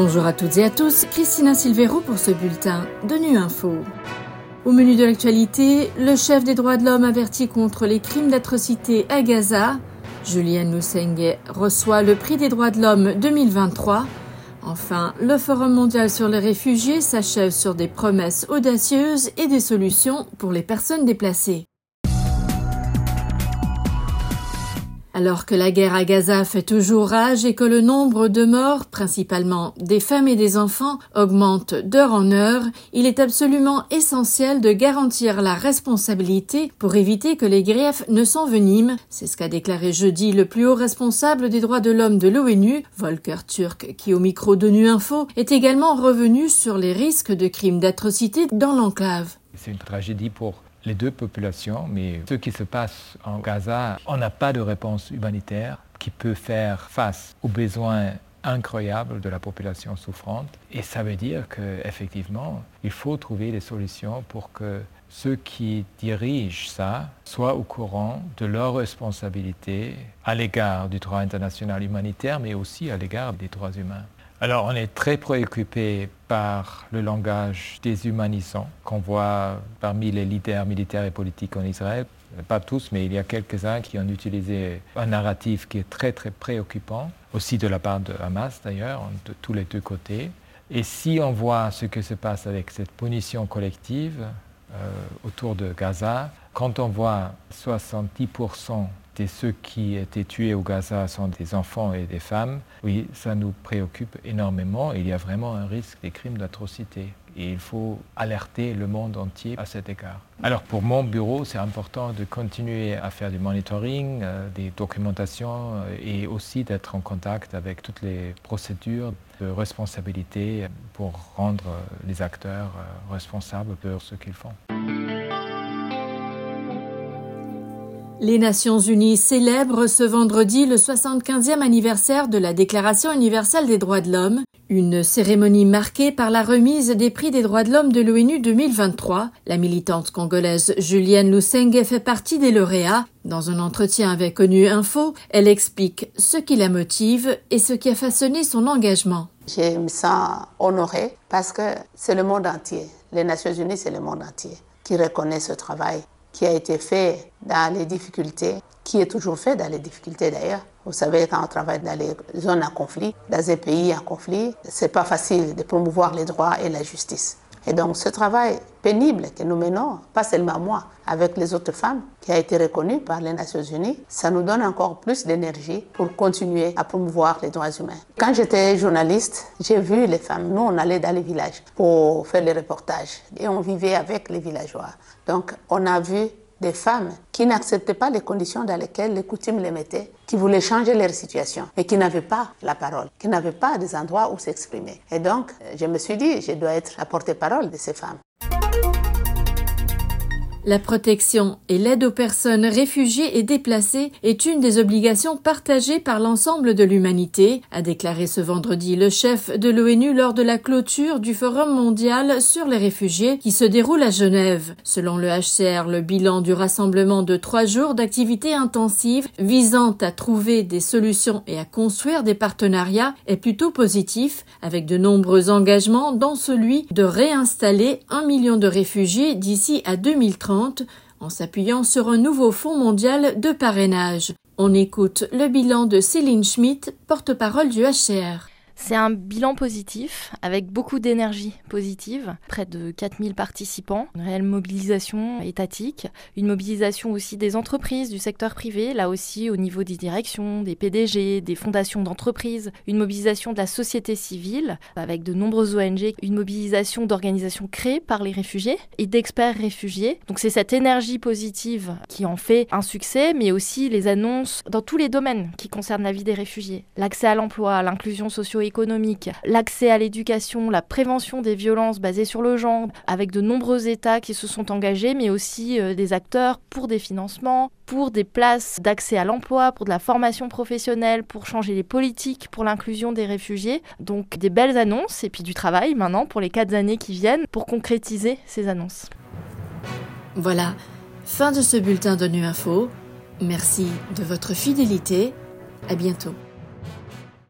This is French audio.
Bonjour à toutes et à tous, Christina Silvero pour ce bulletin de Nu Info. Au menu de l'actualité, le chef des droits de l'homme avertit contre les crimes d'atrocité à Gaza. Julienne Lusenge reçoit le prix des droits de l'homme 2023. Enfin, le Forum mondial sur les réfugiés s'achève sur des promesses audacieuses et des solutions pour les personnes déplacées. Alors que la guerre à Gaza fait toujours rage et que le nombre de morts, principalement des femmes et des enfants, augmente d'heure en heure, il est absolument essentiel de garantir la responsabilité pour éviter que les griefs ne s'enveniment. C'est ce qu'a déclaré jeudi le plus haut responsable des droits de l'homme de l'ONU, Volker Turk, qui au micro de Nu Info est également revenu sur les risques de crimes d'atrocité dans l'enclave. C'est une tragédie pour les deux populations, mais ce qui se passe en Gaza, on n'a pas de réponse humanitaire qui peut faire face aux besoins incroyables de la population souffrante. Et ça veut dire qu'effectivement, il faut trouver des solutions pour que ceux qui dirigent ça soient au courant de leurs responsabilités à l'égard du droit international humanitaire, mais aussi à l'égard des droits humains. Alors on est très préoccupé par le langage déshumanisant qu'on voit parmi les leaders militaires et politiques en Israël. Pas tous, mais il y a quelques-uns qui ont utilisé un narratif qui est très très préoccupant, aussi de la part de Hamas d'ailleurs, de tous les deux côtés. Et si on voit ce que se passe avec cette punition collective euh, autour de Gaza, quand on voit 70% et ceux qui étaient tués au Gaza sont des enfants et des femmes, oui, ça nous préoccupe énormément. Il y a vraiment un risque des crimes d'atrocité. Et il faut alerter le monde entier à cet égard. Alors pour mon bureau, c'est important de continuer à faire du monitoring, euh, des documentations euh, et aussi d'être en contact avec toutes les procédures de responsabilité pour rendre les acteurs euh, responsables de ce qu'ils font. Les Nations Unies célèbrent ce vendredi le 75e anniversaire de la Déclaration universelle des droits de l'homme, une cérémonie marquée par la remise des prix des droits de l'homme de l'ONU 2023. La militante congolaise Julienne Lusenge fait partie des lauréats. Dans un entretien avec ONU Info, elle explique ce qui la motive et ce qui a façonné son engagement. Je me sens honorée parce que c'est le monde entier. Les Nations Unies, c'est le monde entier qui reconnaît ce travail qui a été fait dans les difficultés, qui est toujours fait dans les difficultés d'ailleurs. Vous savez, quand on travaille dans les zones à conflit, dans des pays en conflit, c'est pas facile de promouvoir les droits et la justice. Et donc ce travail pénible que nous menons, pas seulement moi, avec les autres femmes, qui a été reconnu par les Nations Unies, ça nous donne encore plus d'énergie pour continuer à promouvoir les droits humains. Quand j'étais journaliste, j'ai vu les femmes. Nous, on allait dans les villages pour faire les reportages et on vivait avec les villageois. Donc on a vu des femmes qui n'acceptaient pas les conditions dans lesquelles les coutumes les mettaient, qui voulaient changer leur situation et qui n'avaient pas la parole, qui n'avaient pas des endroits où s'exprimer. Et donc, je me suis dit, je dois être la porte-parole de ces femmes. La protection et l'aide aux personnes réfugiées et déplacées est une des obligations partagées par l'ensemble de l'humanité, a déclaré ce vendredi le chef de l'ONU lors de la clôture du Forum mondial sur les réfugiés qui se déroule à Genève. Selon le HCR, le bilan du rassemblement de trois jours d'activités intensives visant à trouver des solutions et à construire des partenariats est plutôt positif, avec de nombreux engagements dont celui de réinstaller un million de réfugiés d'ici à 2030 en s'appuyant sur un nouveau fonds mondial de parrainage. On écoute le bilan de Céline Schmidt, porte-parole du HCR. C'est un bilan positif avec beaucoup d'énergie positive, près de 4000 participants, une réelle mobilisation étatique, une mobilisation aussi des entreprises, du secteur privé, là aussi au niveau des directions, des PDG, des fondations d'entreprises, une mobilisation de la société civile avec de nombreuses ONG, une mobilisation d'organisations créées par les réfugiés et d'experts réfugiés. Donc c'est cette énergie positive qui en fait un succès, mais aussi les annonces dans tous les domaines qui concernent la vie des réfugiés, l'accès à l'emploi, l'inclusion socio économique, l'accès à l'éducation, la prévention des violences basées sur le genre, avec de nombreux États qui se sont engagés, mais aussi euh, des acteurs pour des financements, pour des places d'accès à l'emploi, pour de la formation professionnelle, pour changer les politiques, pour l'inclusion des réfugiés. Donc des belles annonces et puis du travail maintenant pour les quatre années qui viennent pour concrétiser ces annonces. Voilà, fin de ce bulletin de Nu Info. Merci de votre fidélité. À bientôt.